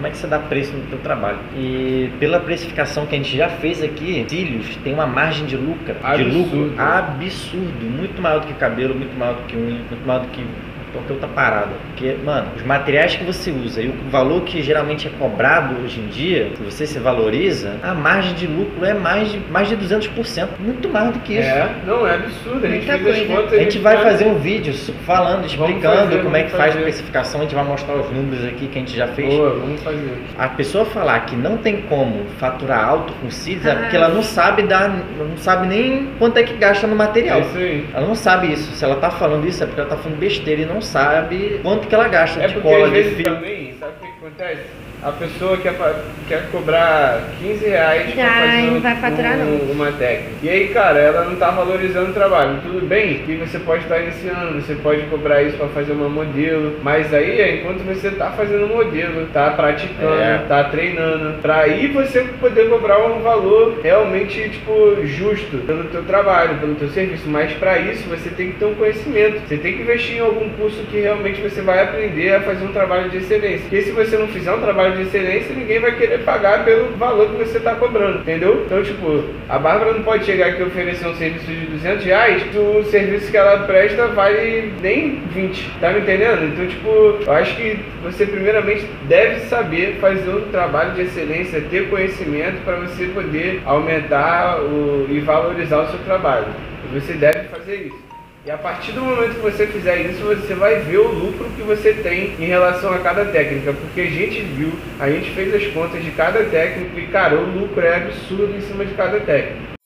como é que você dá preço no teu trabalho. E pela precificação que a gente já fez aqui, cílios tem uma margem de lucro, de lucro absurdo, muito maior do que cabelo, muito maior do que unha, muito maior do que qualquer outra parada. Porque, mano, os materiais que você usa e o valor que geralmente é cobrado hoje em dia, se você se valoriza, a margem de lucro é mais de, mais de 200%. Muito mais do que isso. É, não, é absurdo. A gente fez coisa. contas. A gente vai fazer um vídeo falando, explicando fazer, como é que vamos faz a fazer. precificação. A gente vai mostrar os números aqui que a gente já fez. Boa, vamos fazer. A pessoa falar que não tem como faturar alto com é Ah. porque ela não sabe dar, não sabe nem quanto é que gasta no É material. isso aí. Ela não sabe isso. Se ela tá falando isso é porque ela tá falando besteira e não sabe quanto que ela gasta É de porque cola, de fio. também, sabe o que acontece? A pessoa quer, quer cobrar 15 reais pra não um- vai faturar, um- uma técnica. E aí, cara, ela não tá valorizando o trabalho. Tudo bem que você pode estar iniciando, você pode cobrar isso pra fazer uma modelo, mas aí é enquanto você tá fazendo modelo, tá praticando, É. tá treinando, pra aí você poder cobrar um valor realmente, tipo, justo pelo teu trabalho, pelo teu serviço. Mas pra isso você tem que ter um conhecimento. Você tem que investir em algum curso que realmente você vai aprender a fazer um trabalho de excelência. Porque se você não fizer um trabalho de excelência, ninguém vai querer pagar pelo valor que você está cobrando, entendeu? Então, tipo, a Bárbara não pode chegar aqui e oferecer um serviço de 200 reais o serviço que ela presta vale nem 20, tá me entendendo? Então, tipo, eu acho que você primeiramente deve saber fazer um trabalho de excelência, ter conhecimento para você poder aumentar o, e valorizar o seu trabalho. Você deve fazer isso. E a partir do momento que você fizer isso, você vai ver o lucro que você tem em relação a cada técnica. Porque a gente viu, a gente fez as contas de cada técnica e, cara, o lucro é absurdo em cima de cada técnica.